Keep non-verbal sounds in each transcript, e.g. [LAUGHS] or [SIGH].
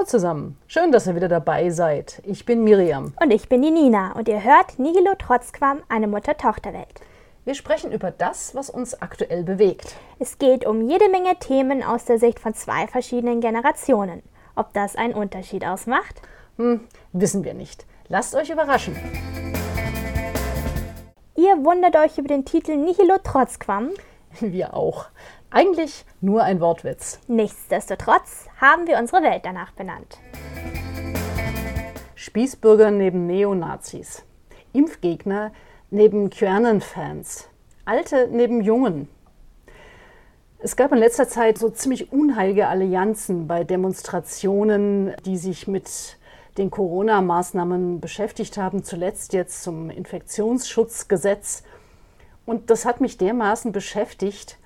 Hallo zusammen, schön, dass ihr wieder dabei seid. Ich bin Miriam. Und ich bin die Nina und ihr hört Nihilo Trotzquam, eine Mutter-Tochter-Welt. Wir sprechen über das, was uns aktuell bewegt. Es geht um jede Menge Themen aus der Sicht von zwei verschiedenen Generationen. Ob das einen Unterschied ausmacht? Hm, wissen wir nicht. Lasst euch überraschen. Ihr wundert euch über den Titel Nihilo Trotzquam? [LAUGHS] Wir auch. Eigentlich nur ein Wortwitz. Nichtsdestotrotz haben wir unsere Welt danach benannt. Spießbürger neben Neonazis. Impfgegner neben QAnon-Fans. Alte neben Jungen. Es gab in letzter Zeit so ziemlich unheilige Allianzen bei Demonstrationen, die sich mit den Corona-Maßnahmen beschäftigt haben, zuletzt jetzt zum Infektionsschutzgesetz. Und das hat mich dermaßen beschäftigt,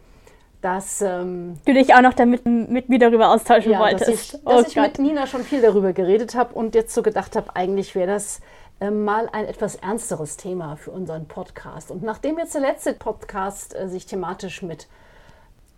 dass ähm, du dich auch noch damit mit mir darüber austauschen ja, wolltest. Dass ich, dass oh ich mit Nina schon viel darüber geredet habe und jetzt so gedacht habe, eigentlich wäre das äh, mal ein etwas ernsteres Thema für unseren Podcast. Und nachdem jetzt der letzte Podcast äh, sich thematisch mit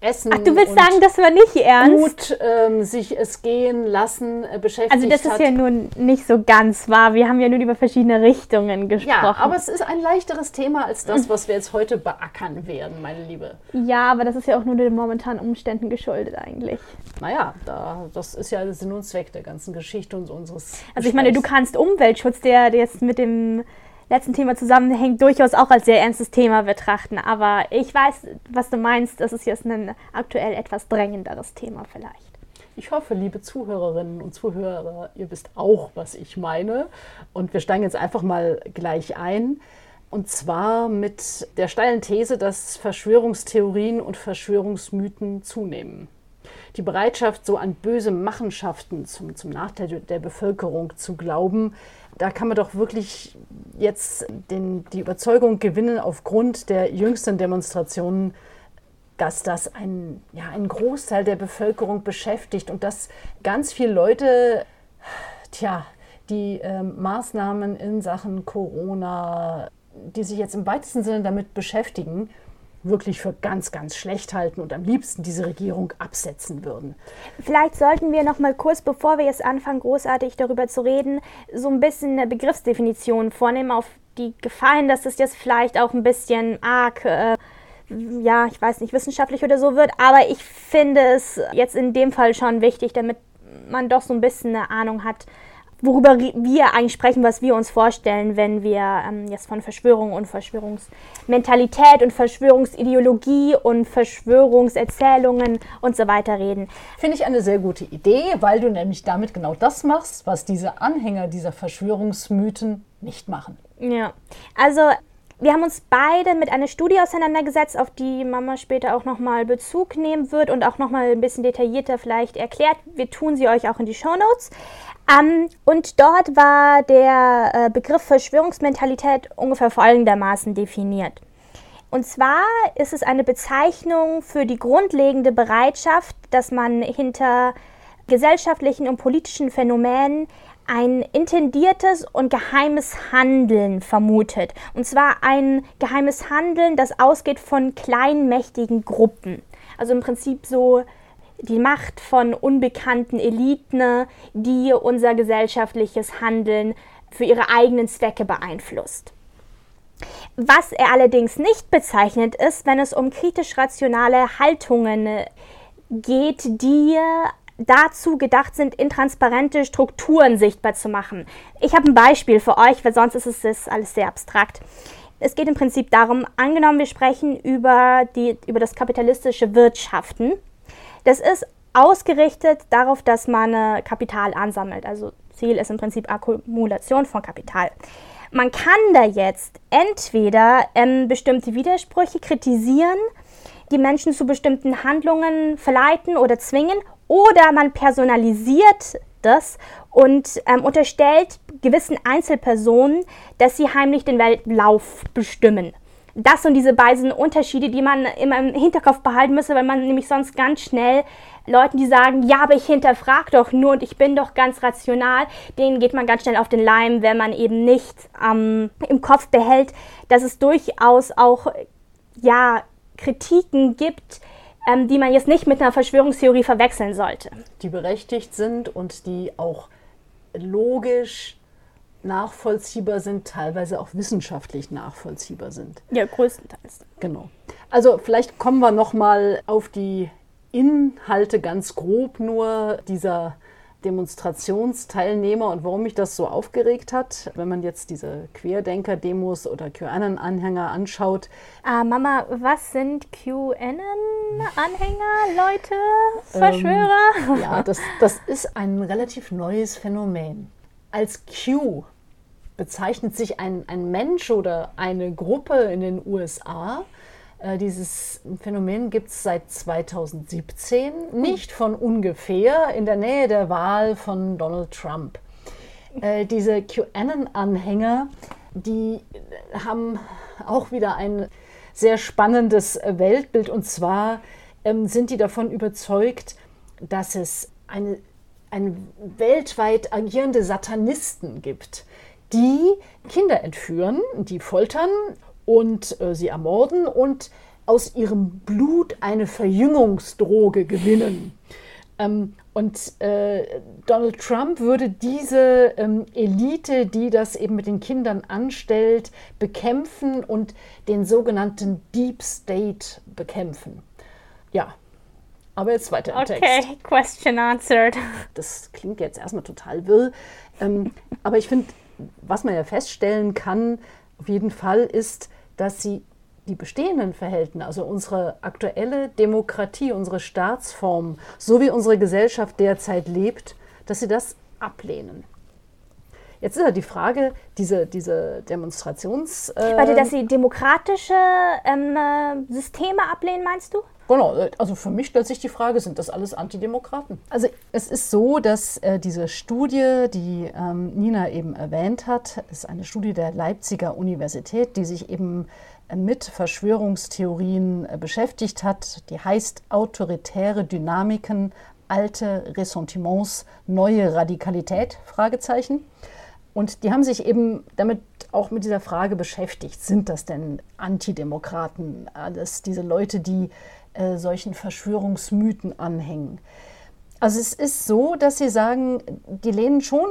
Essen. Ach, du willst sagen, das war nicht ernst? Gut ähm, sich es gehen lassen äh, beschäftigt Also das hat. ist ja nun nicht so ganz wahr. Wir haben ja nun über verschiedene Richtungen gesprochen. Ja, aber es ist ein leichteres Thema als das, was wir jetzt heute beackern werden, meine Liebe. Ja, aber das ist ja auch nur den momentanen Umständen geschuldet eigentlich. Naja, da, das ist ja der Sinn und Zweck der ganzen Geschichte und unseres Also ich meine, du kannst Umweltschutz, der jetzt mit dem letzten Thema zusammenhängt, durchaus auch als sehr ernstes Thema betrachten. Aber ich weiß, was du meinst. Das ist jetzt ein aktuell etwas drängenderes Thema vielleicht. Ich hoffe, liebe Zuhörerinnen und Zuhörer, ihr wisst auch, was ich meine. Und wir steigen jetzt einfach mal gleich ein. Und zwar mit der steilen These, dass Verschwörungstheorien und Verschwörungsmythen zunehmen. Die Bereitschaft, so an böse Machenschaften zum, zum Nachteil der Bevölkerung zu glauben, da kann man doch wirklich jetzt den, die Überzeugung gewinnen aufgrund der jüngsten Demonstrationen, dass das ein, ja, einen Großteil der Bevölkerung beschäftigt und dass ganz viele Leute, tja, die äh, Maßnahmen in Sachen Corona, die sich jetzt im weitesten Sinne damit beschäftigen, wirklich für ganz, ganz schlecht halten und am liebsten diese Regierung absetzen würden. Vielleicht sollten wir noch mal kurz, bevor wir jetzt anfangen, großartig darüber zu reden, so ein bisschen eine Begriffsdefinition vornehmen auf die Gefallen, dass es jetzt vielleicht auch ein bisschen arg, äh, ja, ich weiß nicht, wissenschaftlich oder so wird, aber ich finde es jetzt in dem Fall schon wichtig, damit man doch so ein bisschen eine Ahnung hat, worüber wir eigentlich sprechen, was wir uns vorstellen, wenn wir ähm, jetzt von Verschwörung und Verschwörungsmentalität und Verschwörungsideologie und Verschwörungserzählungen und so weiter reden. Finde ich eine sehr gute Idee, weil du nämlich damit genau das machst, was diese Anhänger dieser Verschwörungsmythen nicht machen. Ja, also wir haben uns beide mit einer Studie auseinandergesetzt, auf die Mama später auch nochmal Bezug nehmen wird und auch nochmal ein bisschen detaillierter vielleicht erklärt. Wir tun sie euch auch in die Show Notes. Ähm, und dort war der äh, Begriff Verschwörungsmentalität ungefähr folgendermaßen definiert. Und zwar ist es eine Bezeichnung für die grundlegende Bereitschaft, dass man hinter gesellschaftlichen und politischen Phänomenen ein intendiertes und geheimes Handeln vermutet. Und zwar ein geheimes Handeln, das ausgeht von kleinmächtigen Gruppen. Also im Prinzip so die Macht von unbekannten Eliten, die unser gesellschaftliches Handeln für ihre eigenen Zwecke beeinflusst. Was er allerdings nicht bezeichnet ist, wenn es um kritisch-rationale Haltungen geht, die dazu gedacht sind, intransparente Strukturen sichtbar zu machen. Ich habe ein Beispiel für euch, weil sonst ist es alles sehr abstrakt. Es geht im Prinzip darum, angenommen, wir sprechen über, die, über das kapitalistische Wirtschaften das ist ausgerichtet darauf, dass man äh, Kapital ansammelt. Also Ziel ist im Prinzip Akkumulation von Kapital. Man kann da jetzt entweder ähm, bestimmte Widersprüche kritisieren, die Menschen zu bestimmten Handlungen verleiten oder zwingen, oder man personalisiert das und ähm, unterstellt gewissen Einzelpersonen, dass sie heimlich den Weltlauf bestimmen das sind diese beiden Unterschiede, die man immer im Hinterkopf behalten müsste, weil man nämlich sonst ganz schnell Leuten, die sagen, ja, aber ich hinterfrage doch nur und ich bin doch ganz rational, denen geht man ganz schnell auf den Leim, wenn man eben nicht ähm, im Kopf behält, dass es durchaus auch ja, Kritiken gibt, ähm, die man jetzt nicht mit einer Verschwörungstheorie verwechseln sollte. Die berechtigt sind und die auch logisch nachvollziehbar sind, teilweise auch wissenschaftlich nachvollziehbar sind. Ja, größtenteils. Genau. Also vielleicht kommen wir noch mal auf die Inhalte ganz grob nur dieser Demonstrationsteilnehmer und warum mich das so aufgeregt hat, wenn man jetzt diese Querdenker-Demos oder QAnon-Anhänger anschaut. Ah, Mama, was sind QAnon-Anhänger, Leute, Verschwörer? Ähm, ja, das, das ist ein relativ neues Phänomen. Als Q. Bezeichnet sich ein, ein Mensch oder eine Gruppe in den USA, äh, dieses Phänomen gibt es seit 2017, nicht von ungefähr, in der Nähe der Wahl von Donald Trump. Äh, diese QAnon-Anhänger, die haben auch wieder ein sehr spannendes Weltbild. Und zwar ähm, sind die davon überzeugt, dass es eine, eine weltweit agierende Satanisten gibt, die Kinder entführen, die foltern und äh, sie ermorden und aus ihrem Blut eine Verjüngungsdroge gewinnen. Ähm, und äh, Donald Trump würde diese ähm, Elite, die das eben mit den Kindern anstellt, bekämpfen und den sogenannten Deep State bekämpfen. Ja, aber jetzt weiter im okay, Text. Okay, question answered. Das klingt jetzt erstmal total wirr. Ähm, aber ich finde, was man ja feststellen kann, auf jeden Fall ist, dass sie die bestehenden Verhältnisse, also unsere aktuelle Demokratie, unsere Staatsform, so wie unsere Gesellschaft derzeit lebt, dass sie das ablehnen. Jetzt ist ja die Frage, diese, diese Demonstrations... Äh Warte, dass sie demokratische ähm, äh, Systeme ablehnen, meinst du? Genau, also für mich stellt sich die Frage, sind das alles Antidemokraten? Also es ist so, dass äh, diese Studie, die ähm, Nina eben erwähnt hat, ist eine Studie der Leipziger Universität, die sich eben äh, mit Verschwörungstheorien äh, beschäftigt hat. Die heißt Autoritäre Dynamiken, alte Ressentiments, neue Radikalität? Fragezeichen. Und die haben sich eben damit auch mit dieser Frage beschäftigt. Sind das denn Antidemokraten? Alles diese Leute, die äh, solchen Verschwörungsmythen anhängen. Also es ist so, dass sie sagen, die lehnen schon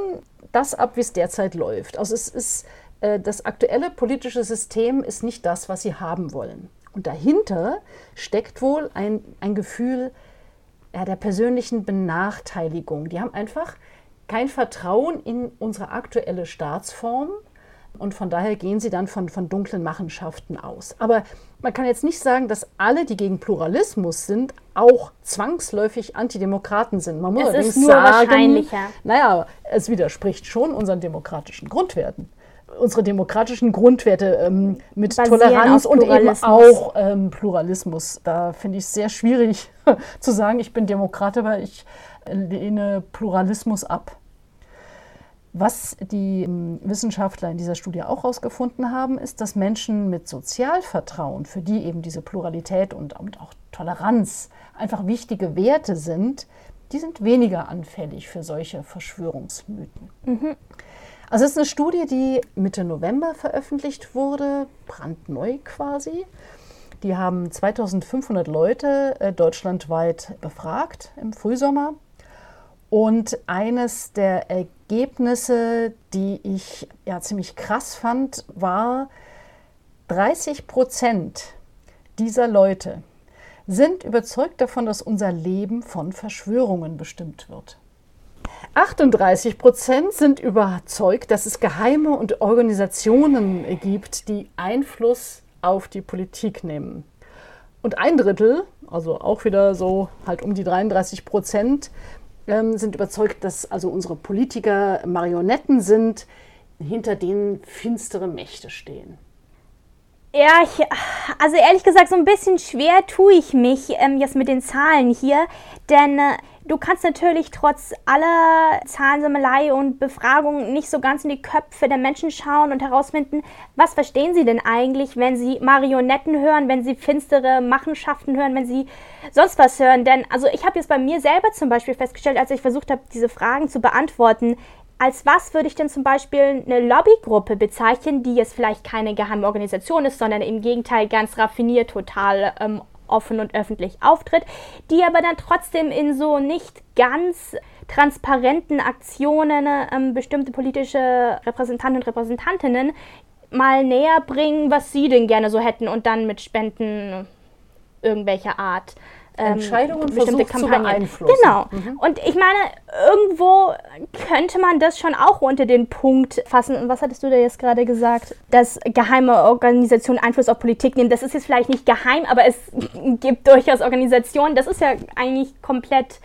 das ab, wie es derzeit läuft. Also es ist äh, das aktuelle politische System ist nicht das, was sie haben wollen. Und dahinter steckt wohl ein, ein Gefühl ja, der persönlichen Benachteiligung. Die haben einfach kein Vertrauen in unsere aktuelle Staatsform und von daher gehen sie dann von, von dunklen Machenschaften aus. Aber man kann jetzt nicht sagen, dass alle, die gegen Pluralismus sind, auch zwangsläufig Antidemokraten sind. Man muss es allerdings ist nur sagen, wahrscheinlicher. naja, es widerspricht schon unseren demokratischen Grundwerten. Unsere demokratischen Grundwerte ähm, mit Basieren Toleranz und eben auch ähm, Pluralismus. Da finde ich es sehr schwierig [LAUGHS] zu sagen, ich bin Demokrat, aber ich lehne Pluralismus ab. Was die ähm, Wissenschaftler in dieser Studie auch herausgefunden haben, ist, dass Menschen mit Sozialvertrauen, für die eben diese Pluralität und, und auch Toleranz einfach wichtige Werte sind, die sind weniger anfällig für solche Verschwörungsmythen. Mhm. Also es ist eine Studie, die Mitte November veröffentlicht wurde, brandneu quasi. Die haben 2500 Leute äh, deutschlandweit befragt im Frühsommer. Und eines der Ergebnisse, die ich ja ziemlich krass fand, war, 30 Prozent dieser Leute sind überzeugt davon, dass unser Leben von Verschwörungen bestimmt wird. 38 Prozent sind überzeugt, dass es Geheime und Organisationen gibt, die Einfluss auf die Politik nehmen. Und ein Drittel, also auch wieder so halt um die 33 Prozent, ähm, sind überzeugt, dass also unsere Politiker Marionetten sind, hinter denen finstere Mächte stehen. Ja, ich, also ehrlich gesagt, so ein bisschen schwer tue ich mich ähm, jetzt mit den Zahlen hier, denn äh, du kannst natürlich trotz aller Zahlensammelei und Befragung nicht so ganz in die Köpfe der Menschen schauen und herausfinden, was verstehen sie denn eigentlich, wenn sie Marionetten hören, wenn sie finstere Machenschaften hören, wenn sie sonst was hören. Denn also ich habe jetzt bei mir selber zum Beispiel festgestellt, als ich versucht habe, diese Fragen zu beantworten, als was würde ich denn zum Beispiel eine Lobbygruppe bezeichnen, die jetzt vielleicht keine geheime Organisation ist, sondern im Gegenteil ganz raffiniert, total ähm, offen und öffentlich auftritt, die aber dann trotzdem in so nicht ganz transparenten Aktionen ähm, bestimmte politische Repräsentanten und Repräsentantinnen mal näher bringen, was sie denn gerne so hätten und dann mit Spenden irgendwelcher Art Entscheidungen bestimmte Kampagnen. zu beeinflussen. Genau. Mhm. Und ich meine, irgendwo könnte man das schon auch unter den Punkt fassen. Und was hattest du da jetzt gerade gesagt? Dass geheime Organisationen Einfluss auf Politik nehmen. Das ist jetzt vielleicht nicht geheim, aber es [LAUGHS] gibt durchaus Organisationen. Das ist ja eigentlich komplett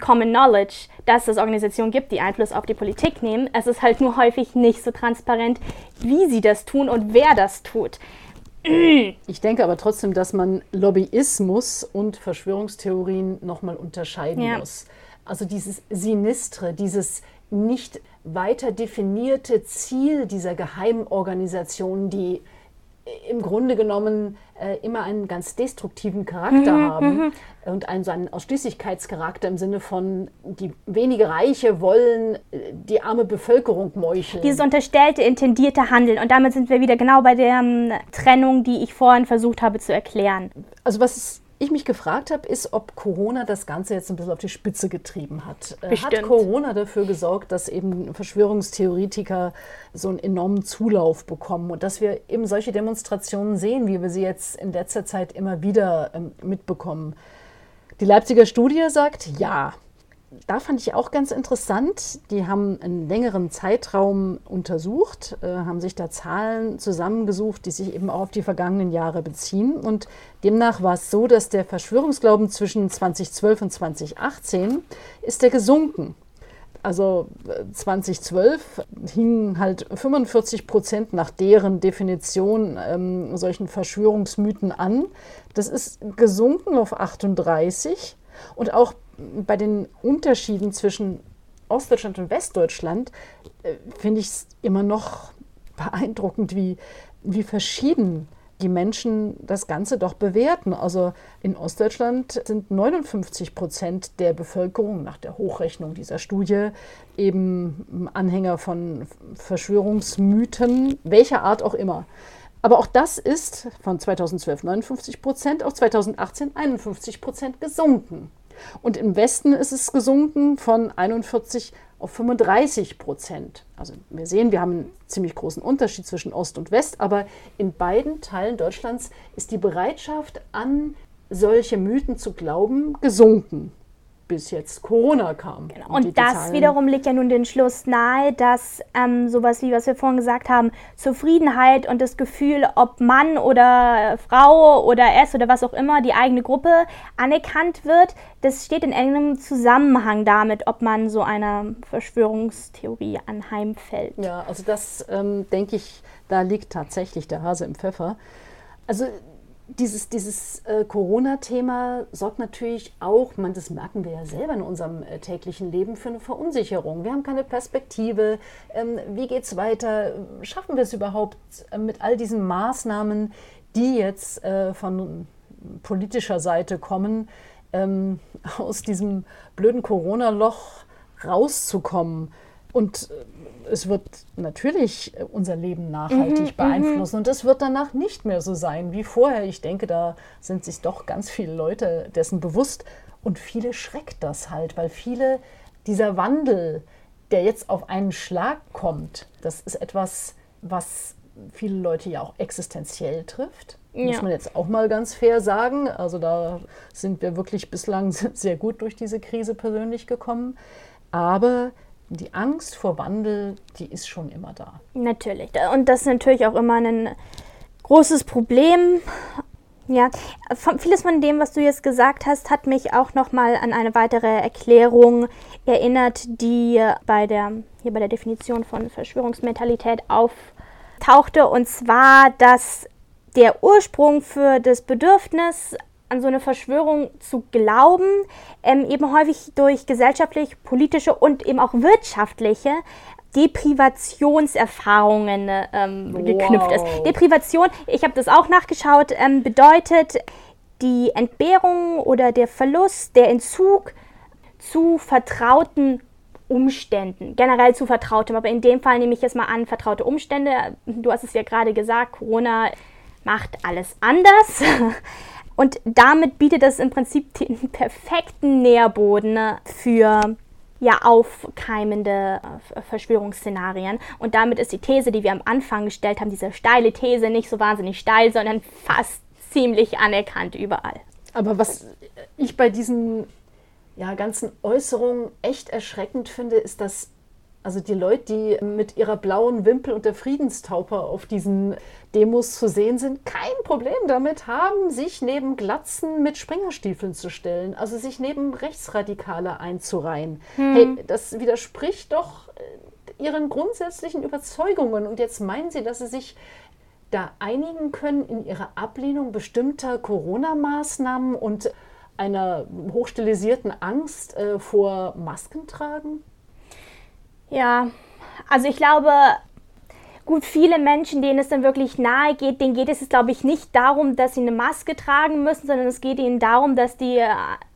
Common Knowledge, dass es Organisationen gibt, die Einfluss auf die Politik nehmen. Es ist halt nur häufig nicht so transparent, wie sie das tun und wer das tut. Ich denke aber trotzdem, dass man Lobbyismus und Verschwörungstheorien nochmal unterscheiden ja. muss. Also dieses Sinistre, dieses nicht weiter definierte Ziel dieser Geheimorganisationen, die im Grunde genommen äh, immer einen ganz destruktiven Charakter mhm, haben mhm. und einen, so einen Ausschließlichkeitscharakter im Sinne von, die wenige Reiche wollen äh, die arme Bevölkerung meucheln. Dieses unterstellte, intendierte Handeln. Und damit sind wir wieder genau bei der um, Trennung, die ich vorhin versucht habe zu erklären. Also was ist ich mich gefragt habe, ist, ob Corona das Ganze jetzt ein bisschen auf die Spitze getrieben hat. Äh, Bestimmt. Hat Corona dafür gesorgt, dass eben Verschwörungstheoretiker so einen enormen Zulauf bekommen und dass wir eben solche Demonstrationen sehen, wie wir sie jetzt in letzter Zeit immer wieder ähm, mitbekommen? Die Leipziger Studie sagt ja da fand ich auch ganz interessant, die haben einen längeren Zeitraum untersucht, äh, haben sich da Zahlen zusammengesucht, die sich eben auch auf die vergangenen Jahre beziehen. Und demnach war es so, dass der Verschwörungsglauben zwischen 2012 und 2018 ist der gesunken. Also 2012 äh, hingen halt 45 Prozent nach deren Definition ähm, solchen Verschwörungsmythen an. Das ist gesunken auf 38 und auch bei den Unterschieden zwischen Ostdeutschland und Westdeutschland äh, finde ich es immer noch beeindruckend, wie, wie verschieden die Menschen das Ganze doch bewerten. Also in Ostdeutschland sind 59 Prozent der Bevölkerung nach der Hochrechnung dieser Studie eben Anhänger von Verschwörungsmythen, welcher Art auch immer. Aber auch das ist von 2012 59 Prozent auf 2018 51 Prozent gesunken. Und im Westen ist es gesunken von 41 auf 35 Prozent. Also wir sehen, wir haben einen ziemlich großen Unterschied zwischen Ost und West, aber in beiden Teilen Deutschlands ist die Bereitschaft an solche Mythen zu glauben gesunken bis jetzt Corona kam. Genau. Und, und das wiederum legt ja nun den Schluss nahe, dass ähm, sowas wie, was wir vorhin gesagt haben, Zufriedenheit und das Gefühl, ob Mann oder Frau oder es oder was auch immer, die eigene Gruppe anerkannt wird, das steht in engem Zusammenhang damit, ob man so einer Verschwörungstheorie anheimfällt. Ja, also das ähm, denke ich, da liegt tatsächlich der Hase im Pfeffer. Also dieses, dieses äh, Corona-Thema sorgt natürlich auch, man, das merken wir ja selber in unserem äh, täglichen Leben, für eine Verunsicherung. Wir haben keine Perspektive. Ähm, wie geht es weiter? Schaffen wir es überhaupt äh, mit all diesen Maßnahmen, die jetzt äh, von politischer Seite kommen, ähm, aus diesem blöden Corona-Loch rauszukommen? Und äh, es wird natürlich unser Leben nachhaltig mhm, mhm, beeinflussen und es wird danach nicht mehr so sein wie vorher. Ich denke, da sind sich doch ganz viele Leute dessen bewusst und viele schreckt das halt, weil viele dieser Wandel, der jetzt auf einen Schlag kommt, das ist etwas, was viele Leute ja auch existenziell trifft. Ja. Muss man jetzt auch mal ganz fair sagen. Also da sind wir wirklich bislang [LAUGHS] sehr gut durch diese Krise persönlich gekommen. Aber die Angst vor Wandel, die ist schon immer da. Natürlich. Und das ist natürlich auch immer ein großes Problem. Ja, vieles von dem, was du jetzt gesagt hast, hat mich auch noch mal an eine weitere Erklärung erinnert, die bei der hier bei der Definition von Verschwörungsmentalität auftauchte, und zwar, dass der Ursprung für das Bedürfnis an so eine Verschwörung zu glauben, ähm, eben häufig durch gesellschaftlich, politische und eben auch wirtschaftliche Deprivationserfahrungen ähm, wow. geknüpft ist. Deprivation, ich habe das auch nachgeschaut, ähm, bedeutet die Entbehrung oder der Verlust, der Entzug zu vertrauten Umständen, generell zu vertrautem, aber in dem Fall nehme ich jetzt mal an, vertraute Umstände. Du hast es ja gerade gesagt, Corona macht alles anders. [LAUGHS] Und damit bietet es im Prinzip den [LAUGHS] perfekten Nährboden für ja aufkeimende äh, Verschwörungsszenarien. Und damit ist die These, die wir am Anfang gestellt haben, diese steile These, nicht so wahnsinnig steil, sondern fast ziemlich anerkannt überall. Aber was ich bei diesen ja, ganzen Äußerungen echt erschreckend finde, ist, dass also die Leute, die mit ihrer blauen Wimpel und der Friedenstauper auf diesen Demos zu sehen sind, kein Problem damit haben, sich neben Glatzen mit Springerstiefeln zu stellen, also sich neben Rechtsradikale einzureihen. Hm. Hey, das widerspricht doch äh, ihren grundsätzlichen Überzeugungen. Und jetzt meinen sie, dass sie sich da einigen können in ihrer Ablehnung bestimmter Corona-Maßnahmen und einer hochstilisierten Angst äh, vor Maskentragen? Ja, also ich glaube, gut, viele Menschen, denen es dann wirklich nahe geht, denen geht es, glaube ich, nicht darum, dass sie eine Maske tragen müssen, sondern es geht ihnen darum, dass die äh,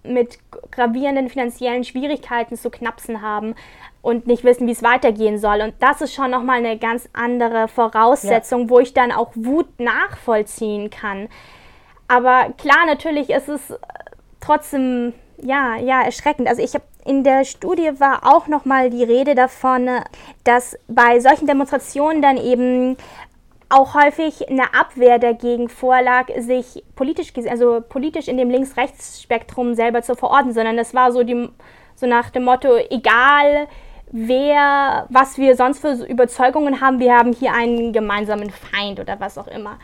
mit gravierenden finanziellen Schwierigkeiten zu knapsen haben und nicht wissen, wie es weitergehen soll. Und das ist schon nochmal eine ganz andere Voraussetzung, ja. wo ich dann auch Wut nachvollziehen kann. Aber klar, natürlich ist es trotzdem ja, ja, erschreckend. Also ich habe in der Studie war auch noch mal die Rede davon, dass bei solchen Demonstrationen dann eben auch häufig eine Abwehr dagegen vorlag, sich politisch, also politisch in dem Links-Rechts-Spektrum selber zu verorten, sondern es war so, die, so nach dem Motto, egal wer, was wir sonst für Überzeugungen haben, wir haben hier einen gemeinsamen Feind oder was auch immer.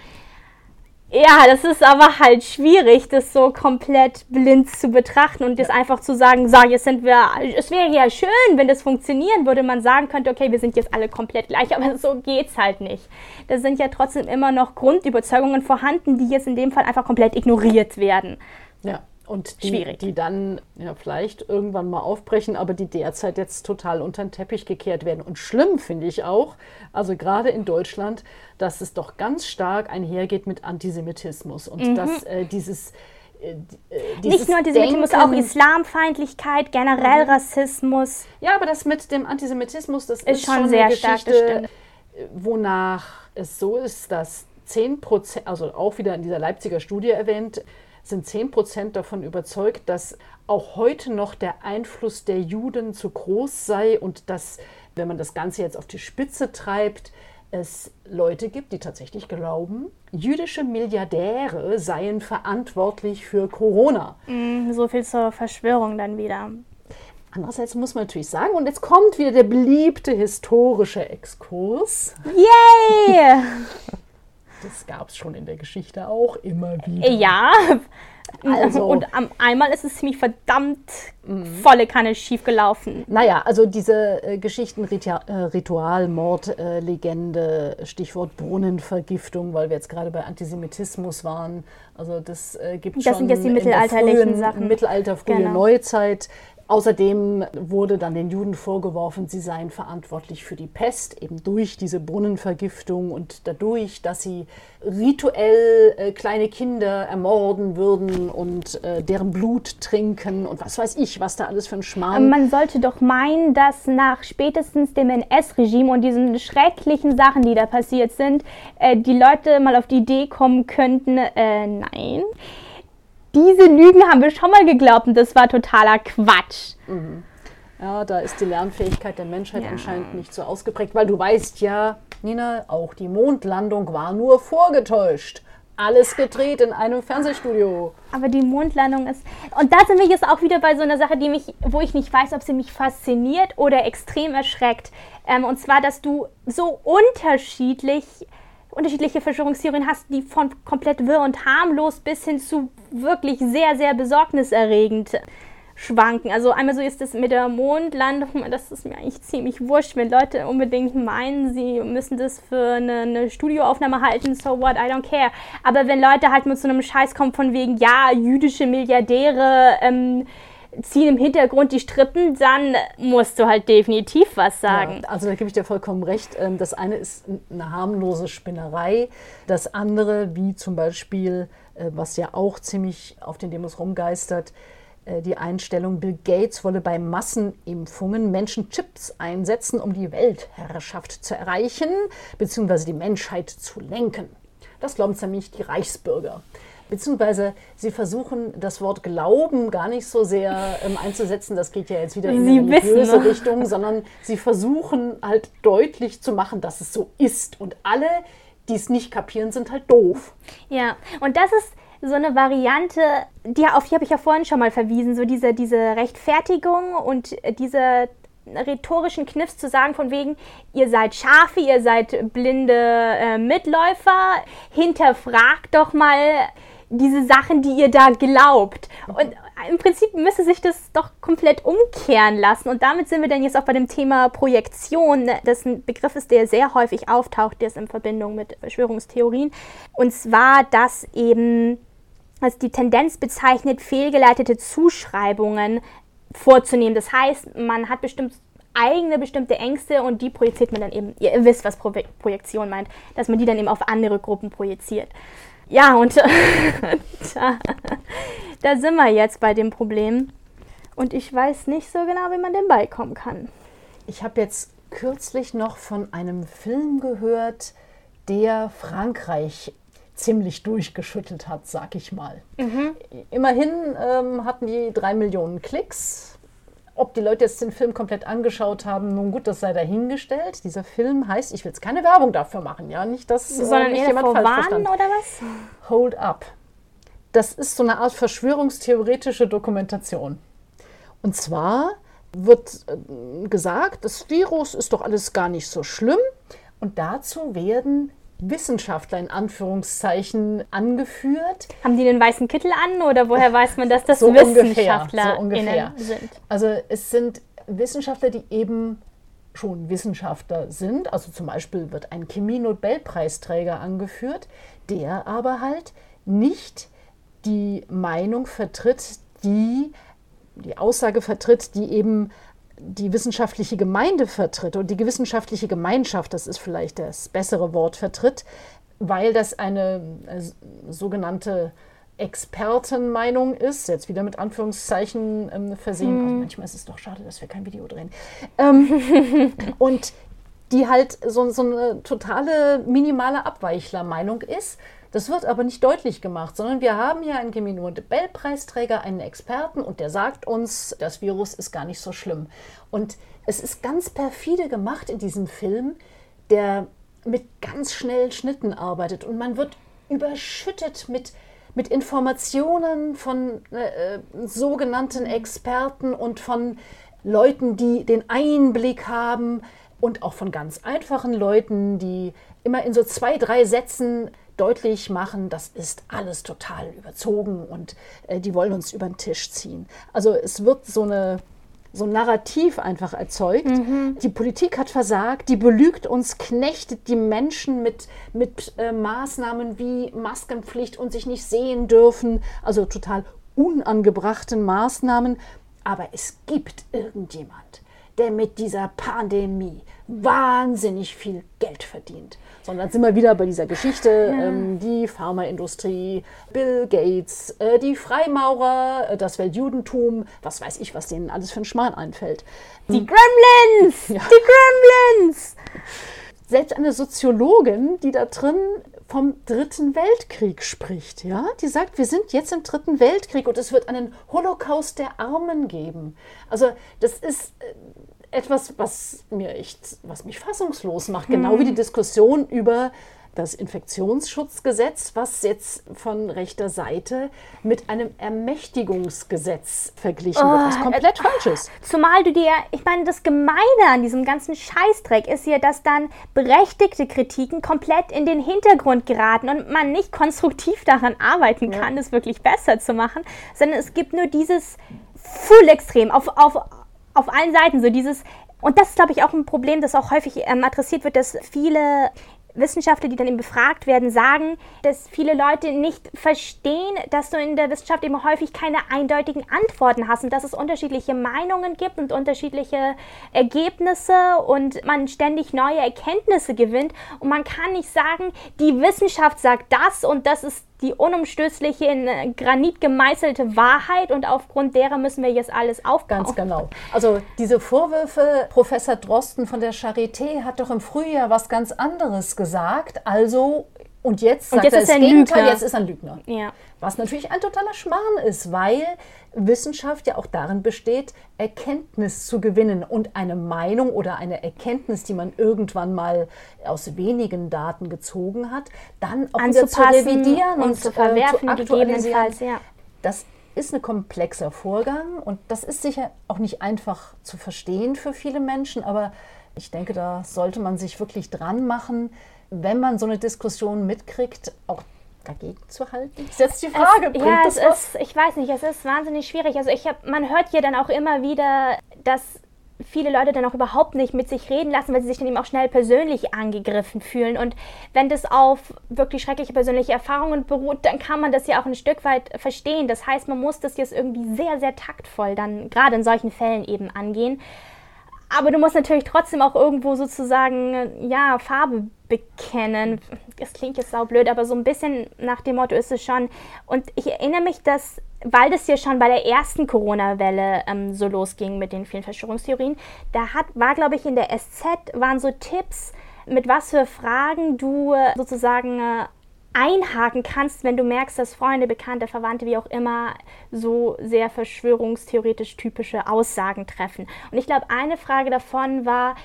Ja, das ist aber halt schwierig, das so komplett blind zu betrachten und das einfach zu sagen, so, jetzt sind wir, es wäre ja schön, wenn das funktionieren würde, man sagen könnte, okay, wir sind jetzt alle komplett gleich, [LAUGHS] aber so geht's halt nicht. Da sind ja trotzdem immer noch Grundüberzeugungen vorhanden, die jetzt in dem Fall einfach komplett ignoriert werden. Ja. Und die, Schwierig. die dann ja, vielleicht irgendwann mal aufbrechen, aber die derzeit jetzt total unter den Teppich gekehrt werden. Und schlimm finde ich auch, also gerade in Deutschland, dass es doch ganz stark einhergeht mit Antisemitismus und mhm. dass äh, dieses äh, äh nicht nur Antisemitismus, Denken, auch Islamfeindlichkeit, generell mhm. Rassismus. Ja, aber das mit dem Antisemitismus, das ist, ist schon, schon sehr eine Geschichte, stark, wonach es so ist, dass 10 Prozent, also auch wieder in dieser Leipziger Studie erwähnt, sind 10 Prozent davon überzeugt, dass auch heute noch der Einfluss der Juden zu groß sei und dass, wenn man das Ganze jetzt auf die Spitze treibt, es Leute gibt, die tatsächlich glauben, jüdische Milliardäre seien verantwortlich für Corona. Mm, so viel zur Verschwörung dann wieder. Andererseits muss man natürlich sagen, und jetzt kommt wieder der beliebte historische Exkurs. Yay! [LAUGHS] Das gab es schon in der Geschichte auch immer wieder. Ja, [LAUGHS] also, und am einmal ist es ziemlich verdammt volle Kanne schiefgelaufen. Naja, also diese äh, Geschichten, äh, Ritualmord, äh, Legende, Stichwort Brunnenvergiftung, weil wir jetzt gerade bei Antisemitismus waren. Also das äh, gibt das schon Das sind jetzt die mittelalterlichen frühen, Sachen. Mittelalter, frühe genau. Neuzeit. Außerdem wurde dann den Juden vorgeworfen, sie seien verantwortlich für die Pest, eben durch diese Brunnenvergiftung und dadurch, dass sie rituell äh, kleine Kinder ermorden würden und äh, deren Blut trinken und was weiß ich, was da alles für ein Schmarrn. Man sollte doch meinen, dass nach spätestens dem NS-Regime und diesen schrecklichen Sachen, die da passiert sind, äh, die Leute mal auf die Idee kommen könnten, äh, nein diese Lügen haben wir schon mal geglaubt und das war totaler Quatsch. Mhm. Ja, da ist die Lernfähigkeit der Menschheit ja. anscheinend nicht so ausgeprägt, weil du weißt ja, Nina, auch die Mondlandung war nur vorgetäuscht. Alles gedreht in einem Fernsehstudio. Aber die Mondlandung ist. Und da sind wir jetzt auch wieder bei so einer Sache, die mich, wo ich nicht weiß, ob sie mich fasziniert oder extrem erschreckt. Ähm, und zwar, dass du so unterschiedlich unterschiedliche Verschwörungstheorien hast, die von komplett wirr und harmlos bis hin zu wirklich sehr, sehr besorgniserregend schwanken. Also einmal so ist es mit der Mondlandung, [LAUGHS] das ist mir eigentlich ziemlich wurscht, wenn Leute unbedingt meinen, sie müssen das für eine, eine Studioaufnahme halten, so what, I don't care. Aber wenn Leute halt mit so einem Scheiß kommen von wegen, ja, jüdische Milliardäre, ähm, ziehen im Hintergrund die Strippen, dann musst du halt definitiv was sagen. Ja, also da gebe ich dir vollkommen recht. Ähm, das eine ist eine harmlose Spinnerei. Das andere, wie zum Beispiel, äh, was ja auch ziemlich auf den Demos rumgeistert, äh, die Einstellung, Bill Gates wolle bei Massenimpfungen Menschen Chips einsetzen, um die Weltherrschaft zu erreichen, beziehungsweise die Menschheit zu lenken. Das glauben nämlich die Reichsbürger. Beziehungsweise sie versuchen das Wort Glauben gar nicht so sehr ähm, einzusetzen, das geht ja jetzt wieder in Sie eine wissen, ne? Richtung, sondern sie versuchen halt deutlich zu machen, dass es so ist. Und alle, die es nicht kapieren, sind halt doof. Ja, und das ist so eine Variante, die, auf die habe ich ja vorhin schon mal verwiesen, so diese, diese Rechtfertigung und diese rhetorischen Kniffs zu sagen, von wegen, ihr seid Schafe, ihr seid blinde äh, Mitläufer, hinterfragt doch mal diese Sachen, die ihr da glaubt. Und im Prinzip müsste sich das doch komplett umkehren lassen. Und damit sind wir dann jetzt auch bei dem Thema Projektion. Das ein Begriff ist, der sehr häufig auftaucht, der ist in Verbindung mit Verschwörungstheorien. Und zwar, dass eben als die Tendenz bezeichnet, fehlgeleitete Zuschreibungen vorzunehmen. Das heißt, man hat bestimmt eigene bestimmte Ängste und die projiziert man dann eben, ihr wisst, was Pro Projektion meint, dass man die dann eben auf andere Gruppen projiziert. Ja, und [LAUGHS] da, da sind wir jetzt bei dem Problem. Und ich weiß nicht so genau, wie man dem beikommen kann. Ich habe jetzt kürzlich noch von einem Film gehört, der Frankreich ziemlich durchgeschüttelt hat, sag ich mal. Immerhin ähm, hatten die drei Millionen Klicks. Ob die Leute jetzt den Film komplett angeschaut haben, nun gut, das sei dahingestellt. Dieser Film heißt, ich will jetzt keine Werbung dafür machen, ja, nicht, dass äh, Sondern nicht jemand falsch verstanden. oder was? Hold Up. Das ist so eine Art verschwörungstheoretische Dokumentation. Und zwar wird äh, gesagt, das Virus ist doch alles gar nicht so schlimm. Und dazu werden Wissenschaftler in Anführungszeichen angeführt. Haben die den weißen Kittel an oder woher weiß man, dass das So ungefähr, Wissenschaftler so ungefähr. sind? Also es sind Wissenschaftler, die eben schon Wissenschaftler sind. Also zum Beispiel wird ein Chemie-Nobelpreisträger angeführt, der aber halt nicht die Meinung vertritt, die die Aussage vertritt, die eben die wissenschaftliche Gemeinde vertritt und die wissenschaftliche Gemeinschaft, das ist vielleicht das bessere Wort, vertritt, weil das eine äh, sogenannte Expertenmeinung ist, jetzt wieder mit Anführungszeichen ähm, versehen. Also manchmal ist es doch schade, dass wir kein Video drehen. Ähm, [LAUGHS] und die halt so, so eine totale minimale Abweichlermeinung ist. Das wird aber nicht deutlich gemacht, sondern wir haben hier einen Chemie-Nobelpreisträger, einen Experten und der sagt uns, das Virus ist gar nicht so schlimm. Und es ist ganz perfide gemacht in diesem Film, der mit ganz schnellen Schnitten arbeitet und man wird überschüttet mit, mit Informationen von äh, äh, sogenannten Experten und von Leuten, die den Einblick haben und auch von ganz einfachen Leuten, die immer in so zwei, drei Sätzen deutlich machen, das ist alles total überzogen und äh, die wollen uns über den Tisch ziehen. Also es wird so eine so ein Narrativ einfach erzeugt. Die Politik hat versagt, die belügt uns, knechtet die Menschen mit, mit äh, Maßnahmen wie Maskenpflicht und sich nicht sehen dürfen, also total unangebrachten Maßnahmen. Aber es gibt irgendjemand, der mit dieser Pandemie wahnsinnig viel Geld verdient. Sondern sind wir wieder bei dieser Geschichte, ähm, die Pharmaindustrie, Bill Gates, äh, die Freimaurer, äh, das Weltjudentum, was weiß ich, was denen alles für ein Schmarrn einfällt. Die Gremlins! Die Gremlins! Selbst eine Soziologin, die da drin vom Dritten Weltkrieg spricht, ja, die sagt, wir sind jetzt im Dritten Weltkrieg und es wird einen Holocaust der Armen geben. Also das ist äh, etwas, was mir echt, was mich fassungslos macht, genau wie die Diskussion über das Infektionsschutzgesetz, was jetzt von rechter Seite mit einem Ermächtigungsgesetz verglichen wird, was komplett falsch ist. Zumal du dir, ich meine, das Gemeine an diesem ganzen Scheißdreck ist ja, dass dann berechtigte Kritiken komplett in den Hintergrund geraten und man nicht konstruktiv daran arbeiten kann, es wirklich besser zu machen, sondern es gibt nur dieses Full-Extrem auf, auf, auf allen Seiten, so dieses, und das ist, glaube ich, auch ein Problem, das auch häufig ähm, adressiert wird, dass viele Wissenschaftler, die dann eben befragt werden, sagen, dass viele Leute nicht verstehen, dass du in der Wissenschaft eben häufig keine eindeutigen Antworten hast und dass es unterschiedliche Meinungen gibt und unterschiedliche Ergebnisse und man ständig neue Erkenntnisse gewinnt. Und man kann nicht sagen, die Wissenschaft sagt das und das ist die unumstößliche in Granit gemeißelte Wahrheit und aufgrund derer müssen wir jetzt alles aufbauen. Ganz genau. Also diese Vorwürfe, Professor Drosten von der Charité hat doch im Frühjahr was ganz anderes gesagt. Also Und jetzt sagt Und jetzt er ist das er ein Gegenteil, Lügner. jetzt ist er ein Lügner. Ja. Was natürlich ein totaler Schmarrn ist, weil Wissenschaft ja auch darin besteht, Erkenntnis zu gewinnen und eine Meinung oder eine Erkenntnis, die man irgendwann mal aus wenigen Daten gezogen hat, dann auch wieder zu revidieren und und, zu äh, verwerfen, aktualisieren. gegebenenfalls, ja. Das ist ein komplexer Vorgang und das ist sicher auch nicht einfach zu verstehen für viele Menschen, aber ich denke, da sollte man sich wirklich dran machen, wenn man so eine Diskussion mitkriegt, auch dagegen zu halten. Ist jetzt die Frage, es, ja, das es was? ist, ich weiß nicht, es ist wahnsinnig schwierig. Also ich hab, man hört hier dann auch immer wieder, dass viele Leute dann auch überhaupt nicht mit sich reden lassen, weil sie sich dann eben auch schnell persönlich angegriffen fühlen. Und wenn das auf wirklich schreckliche persönliche Erfahrungen beruht, dann kann man das ja auch ein Stück weit verstehen. Das heißt, man muss das jetzt irgendwie sehr, sehr taktvoll dann gerade in solchen Fällen eben angehen. Aber du musst natürlich trotzdem auch irgendwo sozusagen, ja, Farbe bekennen. Das klingt jetzt saublöd, aber so ein bisschen nach dem Motto ist es schon. Und ich erinnere mich, dass, weil das hier schon bei der ersten Corona-Welle ähm, so losging mit den vielen Verschwörungstheorien, da hat, war, glaube ich, in der SZ waren so Tipps, mit was für Fragen du äh, sozusagen äh, einhaken kannst, wenn du merkst, dass Freunde, Bekannte, Verwandte, wie auch immer, so sehr verschwörungstheoretisch typische Aussagen treffen. Und ich glaube, eine Frage davon war,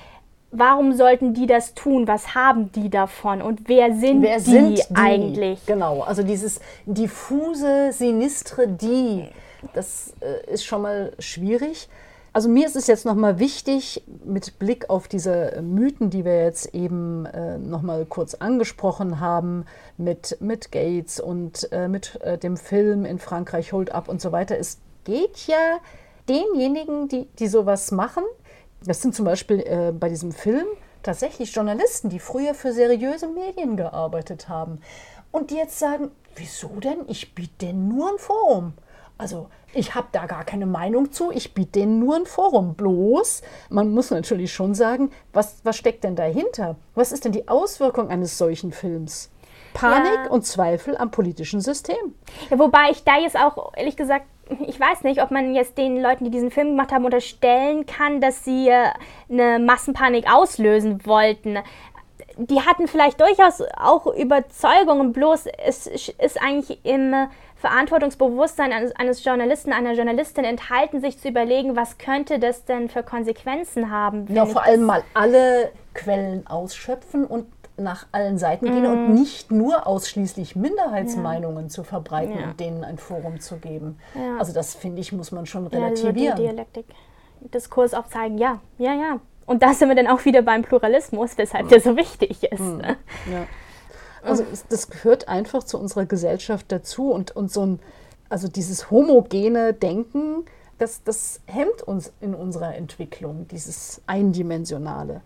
warum sollten die das tun? Was haben die davon? Und wer sind, Wer die, sind die eigentlich? Genau, also dieses diffuse, sinistre Die, das äh, ist schon mal schwierig. Also mir ist es jetzt nochmal wichtig, mit Blick auf diese Mythen, die wir jetzt eben äh, nochmal kurz angesprochen haben, mit, mit Gates und äh, mit äh, dem Film in Frankreich Hold Up und so weiter. Es geht ja denjenigen, die, die sowas machen, das sind zum Beispiel äh, bei diesem Film tatsächlich Journalisten, die früher für seriöse Medien gearbeitet haben und die jetzt sagen, wieso denn? Ich biete denen nur ein Forum. Also ich habe da gar keine Meinung zu, ich biete denen nur ein Forum. Bloß, man muss natürlich schon sagen, was, was steckt denn dahinter? Was ist denn die Auswirkung eines solchen Films? Panik Ja. und Zweifel am politischen System. Ja, wobei ich da jetzt auch, ehrlich gesagt, ich weiß nicht, ob man jetzt den Leuten, die diesen Film gemacht haben, unterstellen kann, dass sie äh, eine Massenpanik auslösen wollten. Die hatten vielleicht durchaus auch Überzeugungen, bloß es ist eigentlich im Verantwortungsbewusstsein eines, eines Journalisten, einer Journalistin enthalten, sich zu überlegen, was könnte das denn für Konsequenzen haben. wenn Ja, vor allem mal alle Quellen ausschöpfen und nach allen Seiten gehen und nicht nur ausschließlich Minderheitsmeinungen zu verbreiten Ja. und denen ein Forum zu geben. Ja. Also das finde ich, muss man schon Ja, über die relativieren. Dialektik, Diskurs aufzeigen, ja, ja, ja. Und da sind wir dann auch wieder beim Pluralismus, weshalb der so wichtig ist. ne? Ja. Also das gehört einfach zu unserer Gesellschaft dazu und, und so ein, also dieses homogene Denken, das, das hemmt uns in unserer Entwicklung, dieses Eindimensionale.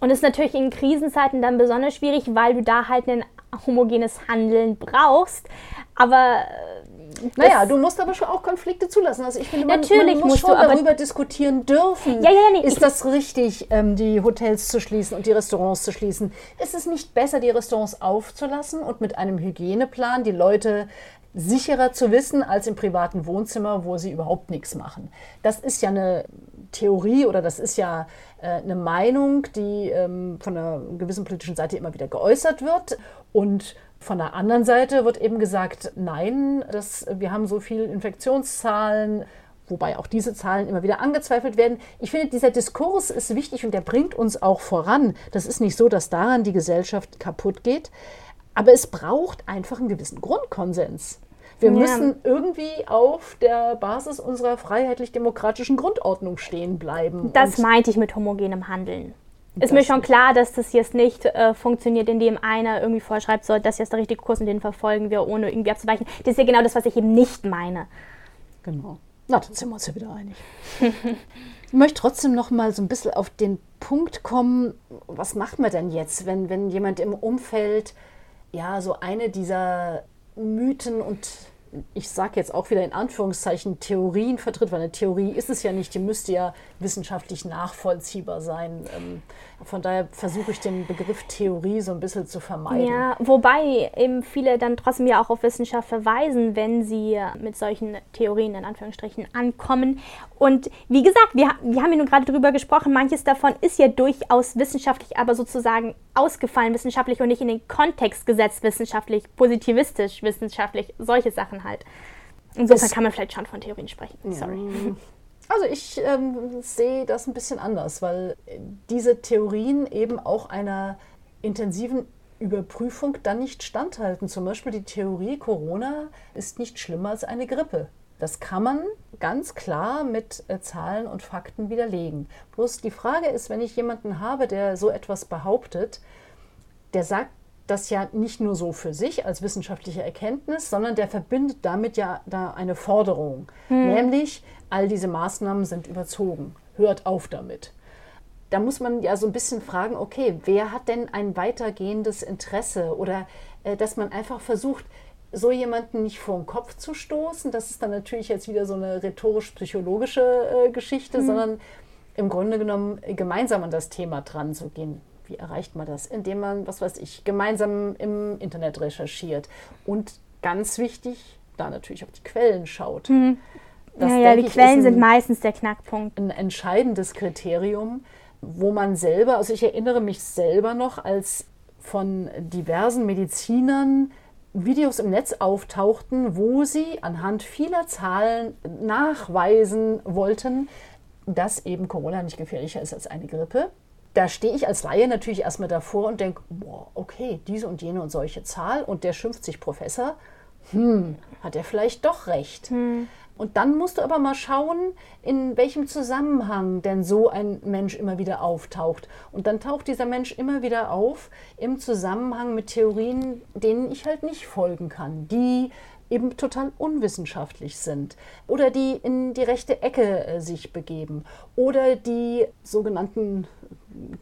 Und ist natürlich in Krisenzeiten dann besonders schwierig, weil du da halt ein homogenes Handeln brauchst. Aber äh, Naja, du musst aber schon auch Konflikte zulassen. Also ich finde, man, Natürlich man muss schon du, darüber diskutieren dürfen. Ja, ja, ja, nee, ist das richtig, ähm, die Hotels zu schließen und die Restaurants zu schließen? Ist es nicht besser, die Restaurants aufzulassen und mit einem Hygieneplan die Leute sicherer zu wissen als im privaten Wohnzimmer, wo sie überhaupt nichts machen? Das ist ja eine Theorie oder das ist ja äh, eine Meinung, die ähm, von einer gewissen politischen Seite immer wieder geäußert wird und von der anderen Seite wird eben gesagt, nein, das, wir haben so viele Infektionszahlen, wobei auch diese Zahlen immer wieder angezweifelt werden. Ich finde, dieser Diskurs ist wichtig und der bringt uns auch voran. Das ist nicht so, dass daran die Gesellschaft kaputt geht, aber es braucht einfach einen gewissen Grundkonsens. Wir Ja. müssen irgendwie auf der Basis unserer freiheitlich-demokratischen Grundordnung stehen bleiben. das meinte ich mit homogenem Handeln. Ist mir schon klar, dass das jetzt nicht äh, funktioniert, indem einer irgendwie vorschreibt, so, das ist jetzt der richtige Kurs und den verfolgen wir, ohne irgendwie abzuweichen. Das ist ja genau das, was ich eben nicht meine. Genau. Na, dann sind wir uns ja wieder einig. [LAUGHS] ich möchte trotzdem noch mal so ein bisschen auf den Punkt kommen, was macht man denn jetzt, wenn, wenn jemand im Umfeld ja so eine dieser Mythen und ich sage jetzt auch wieder in Anführungszeichen, Theorien vertritt, weil eine Theorie ist es ja nicht, die müsste ja wissenschaftlich nachvollziehbar sein. Ähm, von daher versuche ich den Begriff Theorie so ein bisschen zu vermeiden. Ja, wobei eben viele dann trotzdem ja auch auf Wissenschaft verweisen, wenn sie mit solchen Theorien in Anführungsstrichen ankommen. Und wie gesagt, wir, wir haben ja nun gerade darüber gesprochen, manches davon ist ja durchaus wissenschaftlich, aber sozusagen ausgefallen wissenschaftlich und nicht in den Kontext gesetzt wissenschaftlich, positivistisch wissenschaftlich, solche Sachen halt. Insofern kann man vielleicht schon von Theorien sprechen. Sorry. Also ich ähm, sehe das ein bisschen anders, weil diese Theorien eben auch einer intensiven Überprüfung dann nicht standhalten. Zum Beispiel die Theorie, Corona ist nicht schlimmer als eine Grippe. Das kann man ganz klar mit äh, Zahlen und Fakten widerlegen. Bloß die Frage ist, wenn ich jemanden habe, der so etwas behauptet, der sagt das ja nicht nur so für sich als wissenschaftliche Erkenntnis, sondern der verbindet damit ja da eine Forderung, hm. nämlich all diese Maßnahmen sind überzogen. Hört auf damit. Da muss man ja so ein bisschen fragen, okay, wer hat denn ein weitergehendes Interesse oder äh, dass man einfach versucht, so jemanden nicht vor den Kopf zu stoßen. Das ist dann natürlich jetzt wieder so eine rhetorisch-psychologische äh, Geschichte, mhm. sondern im Grunde genommen gemeinsam an das Thema dran zu gehen. Wie erreicht man das? Indem man, was weiß ich, gemeinsam im Internet recherchiert. Und ganz wichtig, da natürlich auf die Quellen schaut. Mhm. Das, ja, ja die Quellen ein, sind meistens der Knackpunkt. Ein entscheidendes Kriterium, wo man selber, also ich erinnere mich selber noch, als von diversen Medizinern Videos im Netz auftauchten, wo sie anhand vieler Zahlen nachweisen wollten, dass eben Corona nicht gefährlicher ist als eine Grippe. Da stehe ich als Laie natürlich erstmal davor und denke, boah, okay, diese und jene und solche Zahl und der schimpft sich Professor. Hm, hat er vielleicht doch recht. Hm. Und dann musst du aber mal schauen, in welchem Zusammenhang denn so ein Mensch immer wieder auftaucht. Und dann taucht dieser Mensch immer wieder auf im Zusammenhang mit Theorien, denen ich halt nicht folgen kann, die eben total unwissenschaftlich sind oder die in die rechte Ecke äh, sich begeben oder die sogenannten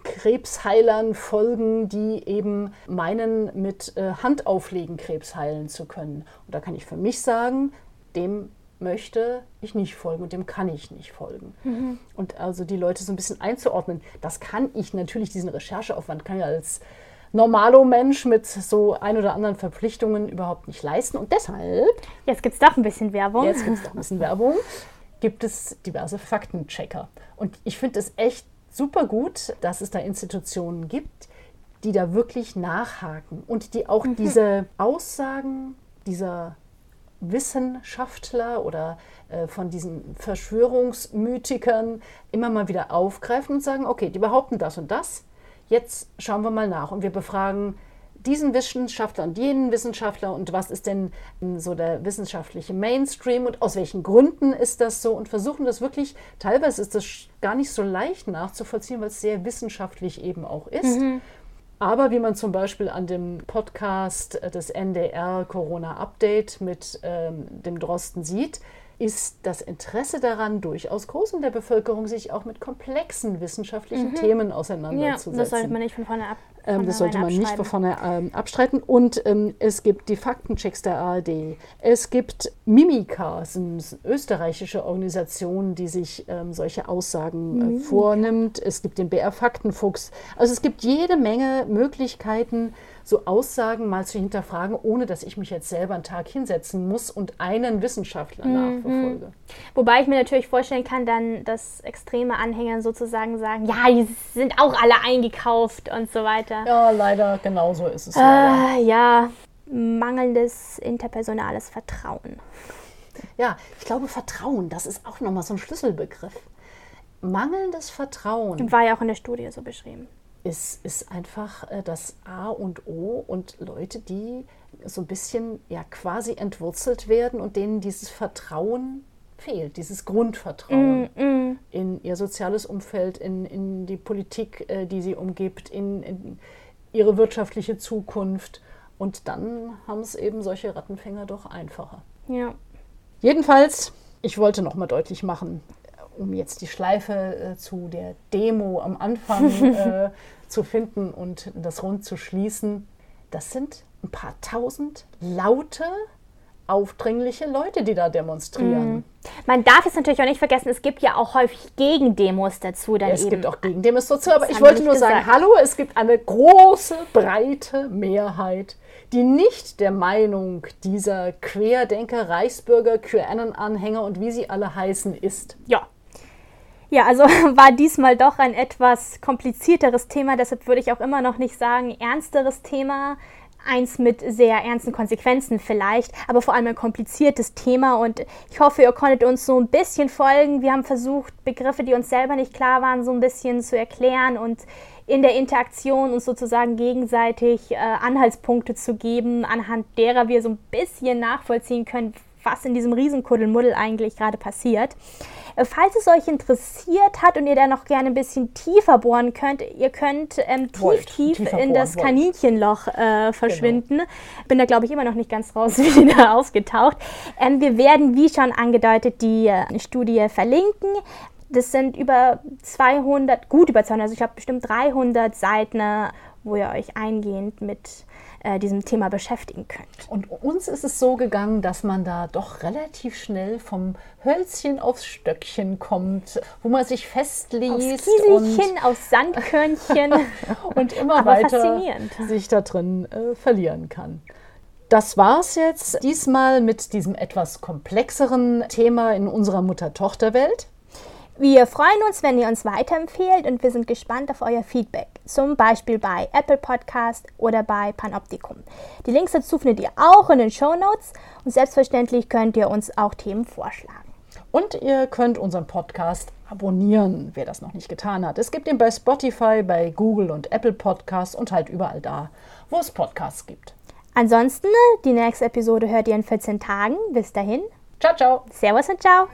Krebsheilern folgen, die eben meinen, mit äh, Handauflegen Krebs heilen zu können. Und da kann ich für mich sagen, dem möchte ich nicht folgen und dem kann ich nicht folgen. Mhm. Und also die Leute so ein bisschen einzuordnen, das kann ich natürlich, diesen Rechercheaufwand kann ich als normalo Mensch mit so ein oder anderen Verpflichtungen überhaupt nicht leisten. Und deshalb. Jetzt gibt es doch ein bisschen Werbung. Jetzt gibt es doch ein bisschen Werbung. Gibt es diverse Faktenchecker. Und ich finde es echt super gut, dass es da Institutionen gibt, die da wirklich nachhaken und die auch mhm. diese Aussagen dieser Wissenschaftler oder äh, von diesen Verschwörungsmythikern immer mal wieder aufgreifen und sagen, okay, die behaupten das und das, jetzt schauen wir mal nach und wir befragen diesen Wissenschaftler und jenen Wissenschaftler und was ist denn so der wissenschaftliche Mainstream und aus welchen Gründen ist das so und versuchen das wirklich, teilweise ist das gar nicht so leicht nachzuvollziehen, weil es sehr wissenschaftlich eben auch ist. Mhm. Aber wie man zum Beispiel an dem Podcast des NDR Corona Update mit ähm, dem Drosten sieht, ist das Interesse daran durchaus groß in der Bevölkerung, sich auch mit komplexen wissenschaftlichen mhm. Themen auseinanderzusetzen. Ja, das sollte man nicht von vorne ab. Ähm, das sollte man nicht von vorne ähm, abstreiten. Und ähm, es gibt die Faktenchecks der ARD. Es gibt Mimika, eine österreichische Organisation, die sich ähm, solche Aussagen äh, vornimmt. Es gibt den BR Faktenfuchs. Also es gibt jede Menge Möglichkeiten, so Aussagen mal zu hinterfragen, ohne dass ich mich jetzt selber einen Tag hinsetzen muss und einen Wissenschaftler mhm. nachverfolge. Wobei ich mir natürlich vorstellen kann, dann, dass extreme Anhänger sozusagen sagen, ja, die sind auch alle eingekauft und so weiter. Ja, leider, genau so ist es. Äh, ja, mangelndes interpersonales Vertrauen. Ja, ich glaube, Vertrauen, das ist auch nochmal so ein Schlüsselbegriff. Mangelndes Vertrauen. War ja auch in der Studie so beschrieben ist, ist einfach äh, das A und O und Leute, die so ein bisschen ja quasi entwurzelt werden und denen dieses Vertrauen fehlt, dieses Grundvertrauen mm, mm. in ihr soziales Umfeld, in, in die Politik, äh, die sie umgibt, in, in ihre wirtschaftliche Zukunft. Und dann haben es eben solche Rattenfänger doch einfacher. Ja. Jedenfalls, ich wollte noch mal deutlich machen, um jetzt die Schleife äh, zu der Demo am Anfang [LAUGHS] äh, zu finden und das rund zu schließen, das sind ein paar tausend laute, aufdringliche Leute, die da demonstrieren. Mhm. Man darf es natürlich auch nicht vergessen, es gibt ja auch häufig Gegendemos dazu. Dann es eben. gibt auch Gegendemos dazu, aber das ich wollte nur gesagt. sagen, hallo, es gibt eine große, breite Mehrheit, die nicht der Meinung dieser Querdenker, Reichsbürger, QAnon-Anhänger und wie sie alle heißen ist. Ja. Ja, also [LAUGHS] war diesmal doch ein etwas komplizierteres Thema, deshalb würde ich auch immer noch nicht sagen, ernsteres Thema eins mit sehr ernsten Konsequenzen vielleicht, aber vor allem ein kompliziertes Thema und ich hoffe, ihr konntet uns so ein bisschen folgen. Wir haben versucht, Begriffe, die uns selber nicht klar waren, so ein bisschen zu erklären und in der Interaktion uns sozusagen gegenseitig äh, Anhaltspunkte zu geben, anhand derer wir so ein bisschen nachvollziehen können, was in diesem Riesenkuddelmuddel eigentlich gerade passiert. Äh, falls es euch interessiert hat und ihr da noch gerne ein bisschen tiefer bohren könnt, ihr könnt ähm, tief, Wollt, tief in bohren, das wollt. Kaninchenloch äh, verschwinden. Genau. Bin da, glaube ich, immer noch nicht ganz raus [LAUGHS] wieder aufgetaucht. Ähm, wir werden, wie schon angedeutet, die äh, Studie verlinken. Das sind über 200, gut über 200, also ich habe bestimmt 300 Seiten, wo ihr euch eingehend mit äh, diesem Thema beschäftigen könnt. Und uns ist es so gegangen, dass man da doch relativ schnell vom Hölzchen aufs Stöckchen kommt, wo man sich festliest. Aus Kieselchen, aus [LAUGHS] Sandkörnchen. [LAUGHS] und immer weiter sich da drin äh, verlieren kann. Das war's jetzt diesmal mit diesem etwas komplexeren Thema in unserer Mutter-Tochter-Welt. Wir freuen uns, wenn ihr uns weiterempfehlt und wir sind gespannt auf euer Feedback, zum Beispiel bei Apple Podcast oder bei Panoptikum. Die Links dazu findet ihr auch in den Show Notes und selbstverständlich könnt ihr uns auch Themen vorschlagen. Und ihr könnt unseren Podcast abonnieren, wer das noch nicht getan hat. Es gibt ihn bei Spotify, bei Google und Apple Podcasts und halt überall da, wo es Podcasts gibt. Ansonsten, die nächste Episode hört ihr in 14 Tagen. Bis dahin. Ciao, ciao. Servus und ciao.